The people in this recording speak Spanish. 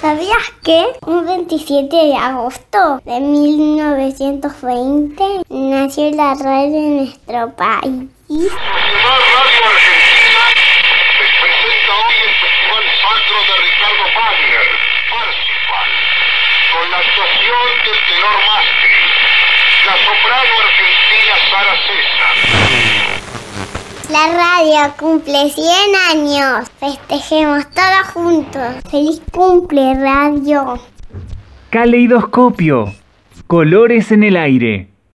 ¿Sabías que un 27 de agosto de 1920 nació la radio en nuestro país? Nacional Radio Argentina les presenta hoy el Festival Sacro de Ricardo Wagner, Parsifal, con la actuación del tenor Mastri, la soprano argentina Sara César. La radio cumple 100 años. Festejemos todos juntos. ¡Feliz cumple, radio! Caleidoscopio. Colores en el aire.